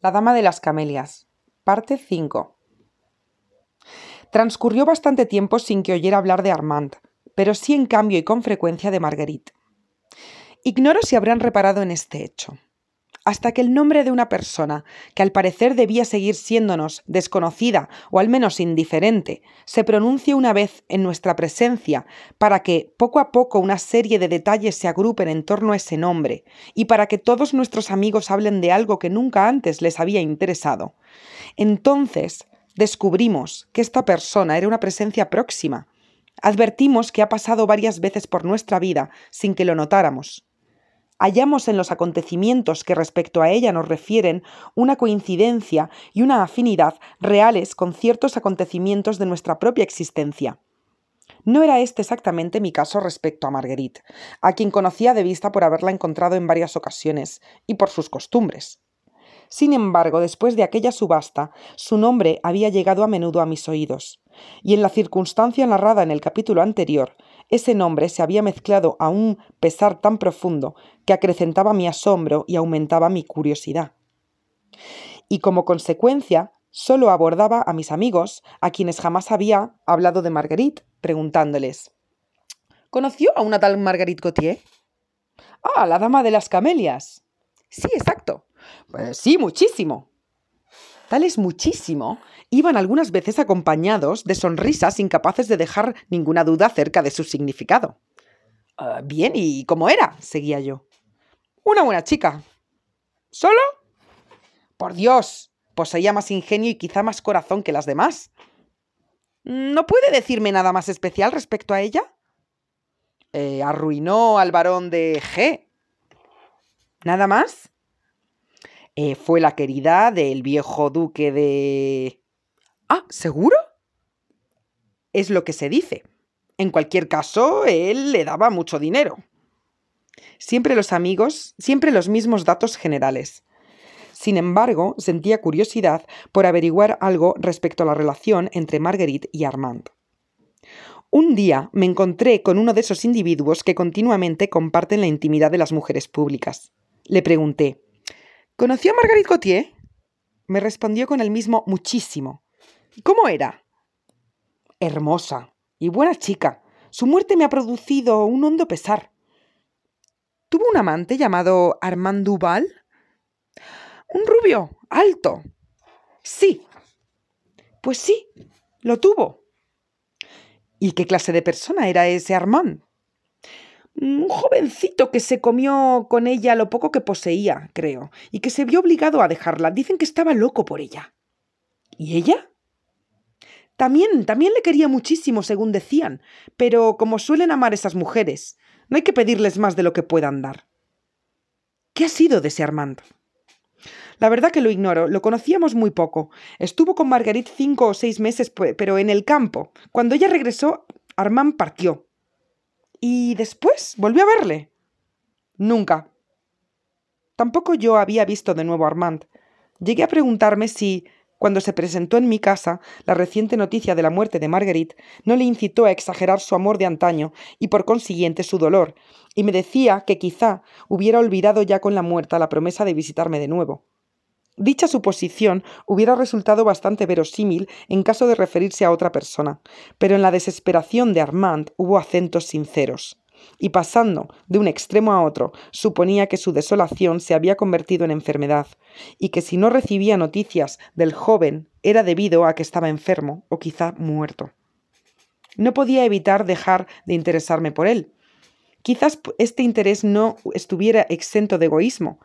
La Dama de las Camelias. Parte 5. Transcurrió bastante tiempo sin que oyera hablar de Armand, pero sí en cambio y con frecuencia de Marguerite. Ignoro si habrán reparado en este hecho hasta que el nombre de una persona, que al parecer debía seguir siéndonos desconocida o al menos indiferente, se pronuncie una vez en nuestra presencia, para que poco a poco una serie de detalles se agrupen en torno a ese nombre, y para que todos nuestros amigos hablen de algo que nunca antes les había interesado. Entonces descubrimos que esta persona era una presencia próxima. Advertimos que ha pasado varias veces por nuestra vida sin que lo notáramos hallamos en los acontecimientos que respecto a ella nos refieren una coincidencia y una afinidad reales con ciertos acontecimientos de nuestra propia existencia. No era este exactamente mi caso respecto a Marguerite, a quien conocía de vista por haberla encontrado en varias ocasiones y por sus costumbres. Sin embargo, después de aquella subasta, su nombre había llegado a menudo a mis oídos, y en la circunstancia narrada en el capítulo anterior, ese nombre se había mezclado a un pesar tan profundo que acrecentaba mi asombro y aumentaba mi curiosidad. Y como consecuencia, solo abordaba a mis amigos, a quienes jamás había hablado de Marguerite, preguntándoles ¿Conoció a una tal Marguerite Gautier? Ah, la dama de las camelias. Sí, exacto. Pues sí, muchísimo. Tal es muchísimo iban algunas veces acompañados de sonrisas incapaces de dejar ninguna duda acerca de su significado. Ah, bien, ¿y cómo era? seguía yo. Una buena chica. ¿Solo? Por Dios, poseía más ingenio y quizá más corazón que las demás. ¿No puede decirme nada más especial respecto a ella? Eh, arruinó al varón de G. ¿Nada más? Eh, fue la querida del viejo duque de... Ah, ¿seguro? Es lo que se dice. En cualquier caso, él le daba mucho dinero. Siempre los amigos, siempre los mismos datos generales. Sin embargo, sentía curiosidad por averiguar algo respecto a la relación entre Marguerite y Armand. Un día me encontré con uno de esos individuos que continuamente comparten la intimidad de las mujeres públicas. Le pregunté ¿Conoció a Marguerite Gautier? Me respondió con el mismo muchísimo. ¿Cómo era? Hermosa y buena chica. Su muerte me ha producido un hondo pesar. ¿Tuvo un amante llamado Armand Duval? Un rubio, alto. Sí. Pues sí, lo tuvo. ¿Y qué clase de persona era ese Armand? Un jovencito que se comió con ella lo poco que poseía, creo, y que se vio obligado a dejarla. Dicen que estaba loco por ella. ¿Y ella? También, también le quería muchísimo, según decían, pero como suelen amar esas mujeres, no hay que pedirles más de lo que puedan dar. ¿Qué ha sido de ese Armand? La verdad que lo ignoro, lo conocíamos muy poco. Estuvo con Marguerite cinco o seis meses, pero en el campo. Cuando ella regresó, Armand partió. ¿Y después volvió a verle? Nunca. Tampoco yo había visto de nuevo a Armand. Llegué a preguntarme si, cuando se presentó en mi casa la reciente noticia de la muerte de Marguerite, no le incitó a exagerar su amor de antaño y por consiguiente su dolor, y me decía que quizá hubiera olvidado ya con la muerta la promesa de visitarme de nuevo. Dicha suposición hubiera resultado bastante verosímil en caso de referirse a otra persona, pero en la desesperación de Armand hubo acentos sinceros. Y pasando de un extremo a otro, suponía que su desolación se había convertido en enfermedad, y que si no recibía noticias del joven era debido a que estaba enfermo o quizá muerto. No podía evitar dejar de interesarme por él. Quizás este interés no estuviera exento de egoísmo.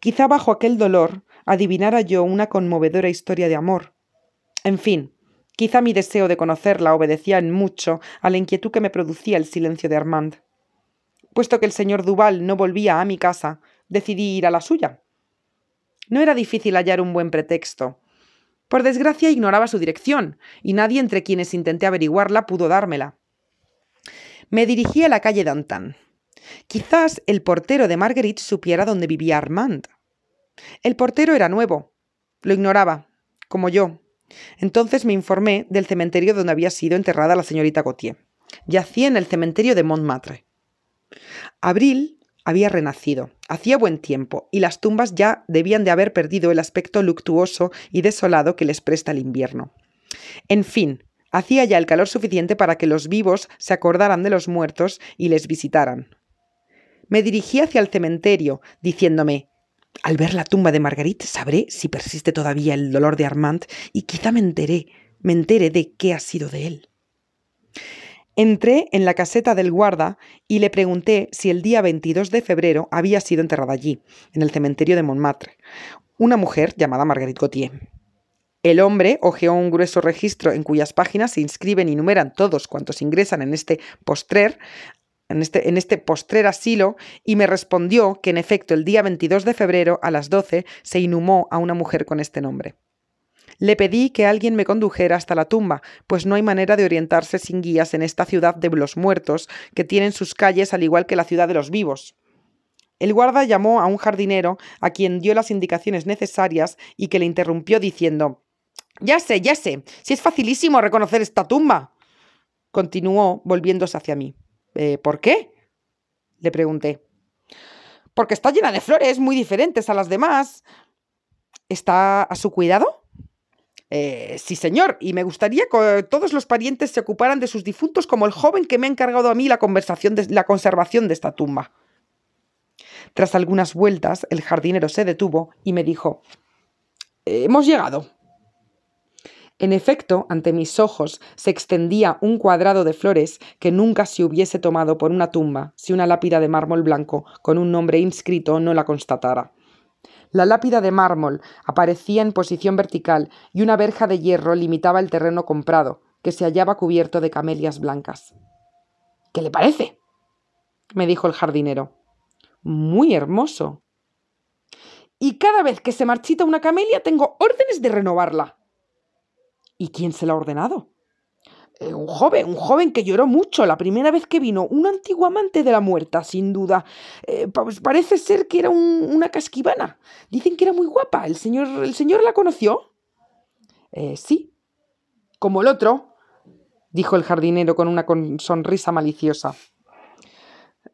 Quizá bajo aquel dolor adivinara yo una conmovedora historia de amor. En fin, quizá mi deseo de conocerla obedecía en mucho a la inquietud que me producía el silencio de Armand. Puesto que el señor Duval no volvía a mi casa, decidí ir a la suya. No era difícil hallar un buen pretexto. Por desgracia ignoraba su dirección, y nadie entre quienes intenté averiguarla pudo dármela. Me dirigí a la calle Dantan. Quizás el portero de Marguerite supiera dónde vivía Armand. El portero era nuevo. Lo ignoraba, como yo. Entonces me informé del cementerio donde había sido enterrada la señorita Gautier. Yacía en el cementerio de Montmartre. Abril había renacido. Hacía buen tiempo, y las tumbas ya debían de haber perdido el aspecto luctuoso y desolado que les presta el invierno. En fin, hacía ya el calor suficiente para que los vivos se acordaran de los muertos y les visitaran. Me dirigí hacia el cementerio, diciéndome al ver la tumba de Marguerite sabré si persiste todavía el dolor de Armand y quizá me enteré, me entere de qué ha sido de él. Entré en la caseta del guarda y le pregunté si el día 22 de febrero había sido enterrada allí, en el cementerio de Montmartre, una mujer llamada Marguerite Gauthier. El hombre hojeó un grueso registro en cuyas páginas se inscriben y numeran todos cuantos ingresan en este postrer, en este, en este postrer asilo, y me respondió que en efecto el día 22 de febrero a las 12 se inhumó a una mujer con este nombre. Le pedí que alguien me condujera hasta la tumba, pues no hay manera de orientarse sin guías en esta ciudad de los muertos, que tienen sus calles al igual que la ciudad de los vivos. El guarda llamó a un jardinero, a quien dio las indicaciones necesarias y que le interrumpió diciendo Ya sé, ya sé, si es facilísimo reconocer esta tumba. Continuó volviéndose hacia mí. Eh, ¿Por qué? le pregunté. Porque está llena de flores muy diferentes a las demás. ¿Está a su cuidado? Eh, sí, señor, y me gustaría que todos los parientes se ocuparan de sus difuntos como el joven que me ha encargado a mí la, conversación la conservación de esta tumba. Tras algunas vueltas, el jardinero se detuvo y me dijo Hemos llegado. En efecto, ante mis ojos se extendía un cuadrado de flores que nunca se hubiese tomado por una tumba si una lápida de mármol blanco con un nombre inscrito no la constatara. La lápida de mármol aparecía en posición vertical y una verja de hierro limitaba el terreno comprado, que se hallaba cubierto de camelias blancas. ¿Qué le parece? me dijo el jardinero. Muy hermoso. Y cada vez que se marchita una camelia tengo órdenes de renovarla. ¿Y quién se la ha ordenado? Eh, un joven, un joven que lloró mucho la primera vez que vino, un antiguo amante de la muerta, sin duda. Eh, pues parece ser que era una casquivana. Dicen que era muy guapa. ¿El señor, el señor la conoció? Eh, sí. Como el otro, dijo el jardinero con una sonrisa maliciosa.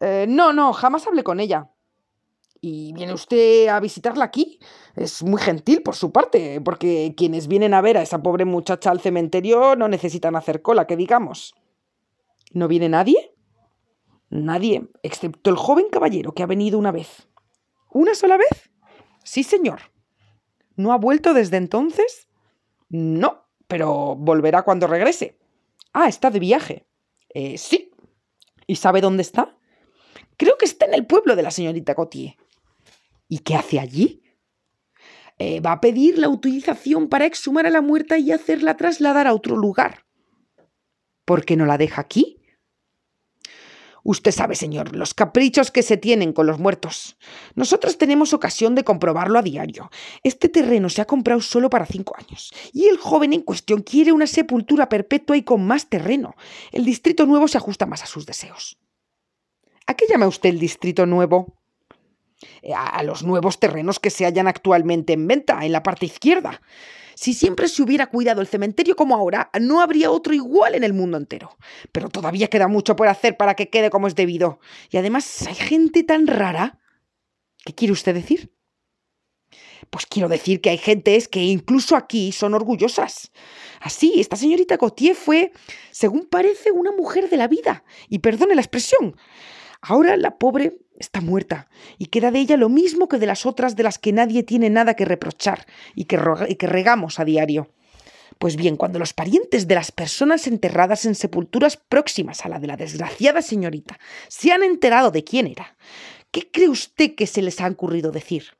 no, no, jamás hablé con ella. ¿Y viene usted a visitarla aquí? Es muy gentil por su parte, porque quienes vienen a ver a esa pobre muchacha al cementerio no necesitan hacer cola, que digamos. ¿No viene nadie? Nadie, excepto el joven caballero que ha venido una vez. ¿Una sola vez? Sí, señor. ¿No ha vuelto desde entonces? No, pero volverá cuando regrese. Ah, está de viaje. Eh, sí. ¿Y sabe dónde está? Creo que está en el pueblo de la señorita Cotier. ¿Y qué hace allí? Eh, va a pedir la autorización para exhumar a la muerta y hacerla trasladar a otro lugar. ¿Por qué no la deja aquí? Usted sabe, señor, los caprichos que se tienen con los muertos. Nosotros tenemos ocasión de comprobarlo a diario. Este terreno se ha comprado solo para cinco años, y el joven en cuestión quiere una sepultura perpetua y con más terreno. El distrito nuevo se ajusta más a sus deseos. ¿A qué llama usted el distrito nuevo? Eh, a los nuevos terrenos que se hallan actualmente en venta en la parte izquierda. Si siempre se hubiera cuidado el cementerio como ahora, no habría otro igual en el mundo entero. Pero todavía queda mucho por hacer para que quede como es debido. Y además hay gente tan rara. ¿Qué quiere usted decir? Pues quiero decir que hay gentes que incluso aquí son orgullosas. Así, esta señorita Gautier fue, según parece, una mujer de la vida. Y perdone la expresión. Ahora la pobre está muerta y queda de ella lo mismo que de las otras de las que nadie tiene nada que reprochar y que, que regamos a diario. Pues bien, cuando los parientes de las personas enterradas en sepulturas próximas a la de la desgraciada señorita se han enterado de quién era, ¿qué cree usted que se les ha ocurrido decir?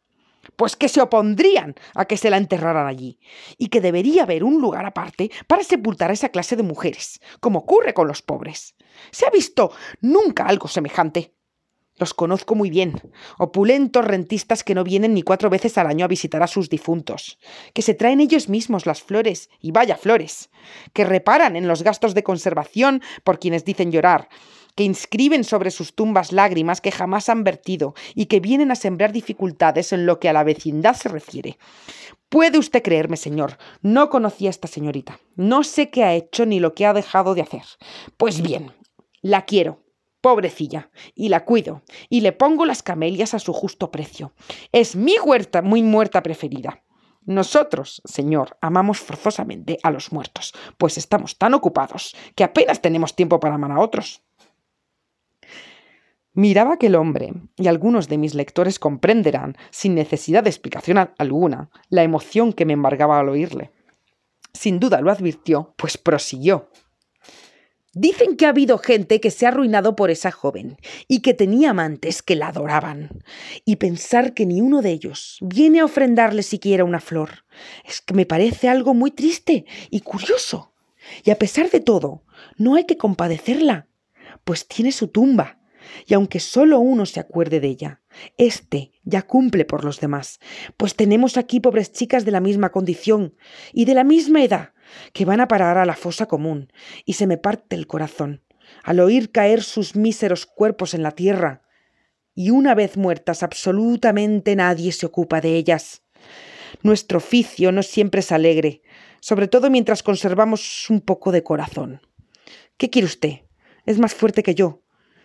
Pues que se opondrían a que se la enterraran allí, y que debería haber un lugar aparte para sepultar a esa clase de mujeres, como ocurre con los pobres. ¿Se ha visto nunca algo semejante? Los conozco muy bien, opulentos rentistas que no vienen ni cuatro veces al año a visitar a sus difuntos, que se traen ellos mismos las flores, y vaya flores, que reparan en los gastos de conservación por quienes dicen llorar, que inscriben sobre sus tumbas lágrimas que jamás han vertido y que vienen a sembrar dificultades en lo que a la vecindad se refiere. Puede usted creerme, señor, no conocí a esta señorita, no sé qué ha hecho ni lo que ha dejado de hacer. Pues bien, la quiero, Pobrecilla, y la cuido, y le pongo las camelias a su justo precio. Es mi huerta muy muerta preferida. Nosotros, Señor, amamos forzosamente a los muertos, pues estamos tan ocupados que apenas tenemos tiempo para amar a otros. Miraba aquel hombre, y algunos de mis lectores comprenderán, sin necesidad de explicación alguna, la emoción que me embargaba al oírle. Sin duda lo advirtió, pues prosiguió. Dicen que ha habido gente que se ha arruinado por esa joven y que tenía amantes que la adoraban. Y pensar que ni uno de ellos viene a ofrendarle siquiera una flor es que me parece algo muy triste y curioso. Y a pesar de todo, no hay que compadecerla, pues tiene su tumba. Y aunque solo uno se acuerde de ella, éste ya cumple por los demás, pues tenemos aquí pobres chicas de la misma condición y de la misma edad, que van a parar a la fosa común, y se me parte el corazón al oír caer sus míseros cuerpos en la tierra, y una vez muertas absolutamente nadie se ocupa de ellas. Nuestro oficio no siempre es alegre, sobre todo mientras conservamos un poco de corazón. ¿Qué quiere usted? Es más fuerte que yo.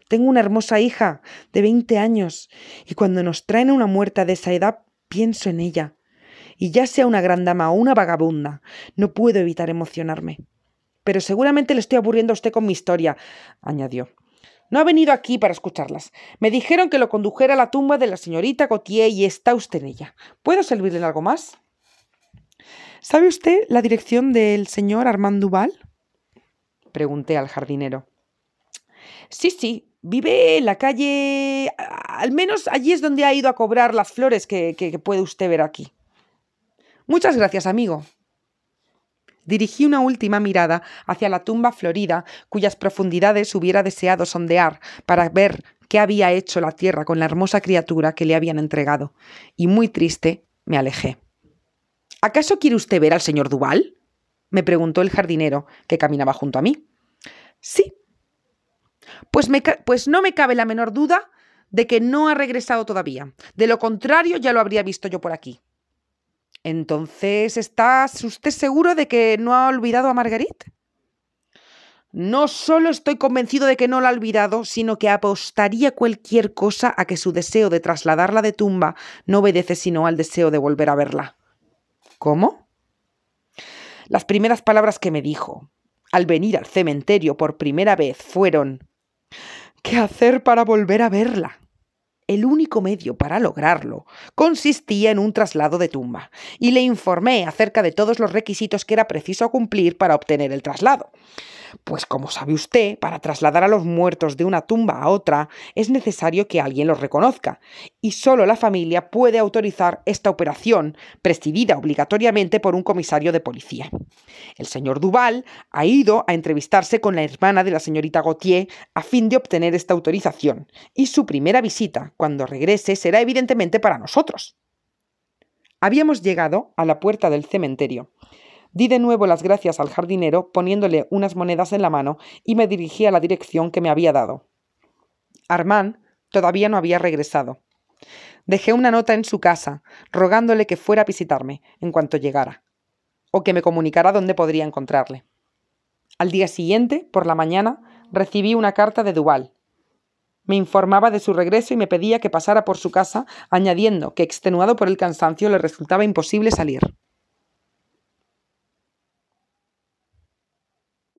Tengo una hermosa hija de veinte años, y cuando nos traen una muerta de esa edad pienso en ella, y ya sea una gran dama o una vagabunda, no puedo evitar emocionarme. Pero seguramente le estoy aburriendo a usted con mi historia, añadió. No ha venido aquí para escucharlas. Me dijeron que lo condujera a la tumba de la señorita Gautier y está usted en ella. ¿Puedo servirle en algo más? ¿Sabe usted la dirección del señor Armand Duval? Pregunté al jardinero. Sí, sí, vive en la calle. Al menos allí es donde ha ido a cobrar las flores que, que puede usted ver aquí. Muchas gracias, amigo. Dirigí una última mirada hacia la tumba florida, cuyas profundidades hubiera deseado sondear para ver qué había hecho la tierra con la hermosa criatura que le habían entregado, y muy triste me alejé. ¿Acaso quiere usted ver al señor Duval? me preguntó el jardinero, que caminaba junto a mí. Sí. Pues, me pues no me cabe la menor duda de que no ha regresado todavía. De lo contrario, ya lo habría visto yo por aquí. Entonces, ¿estás usted seguro de que no ha olvidado a Marguerite? No solo estoy convencido de que no la ha olvidado, sino que apostaría cualquier cosa a que su deseo de trasladarla de tumba no obedece sino al deseo de volver a verla. ¿Cómo? Las primeras palabras que me dijo al venir al cementerio por primera vez fueron ¿Qué hacer para volver a verla? El único medio para lograrlo consistía en un traslado de tumba, y le informé acerca de todos los requisitos que era preciso cumplir para obtener el traslado. Pues como sabe usted, para trasladar a los muertos de una tumba a otra es necesario que alguien los reconozca, y solo la familia puede autorizar esta operación, presidida obligatoriamente por un comisario de policía. El señor Duval ha ido a entrevistarse con la hermana de la señorita Gautier a fin de obtener esta autorización, y su primera visita, cuando regrese, será evidentemente para nosotros. Habíamos llegado a la puerta del cementerio. Di de nuevo las gracias al jardinero poniéndole unas monedas en la mano y me dirigí a la dirección que me había dado. Armand todavía no había regresado. Dejé una nota en su casa, rogándole que fuera a visitarme en cuanto llegara, o que me comunicara dónde podría encontrarle. Al día siguiente, por la mañana, recibí una carta de Duval. Me informaba de su regreso y me pedía que pasara por su casa, añadiendo que, extenuado por el cansancio, le resultaba imposible salir.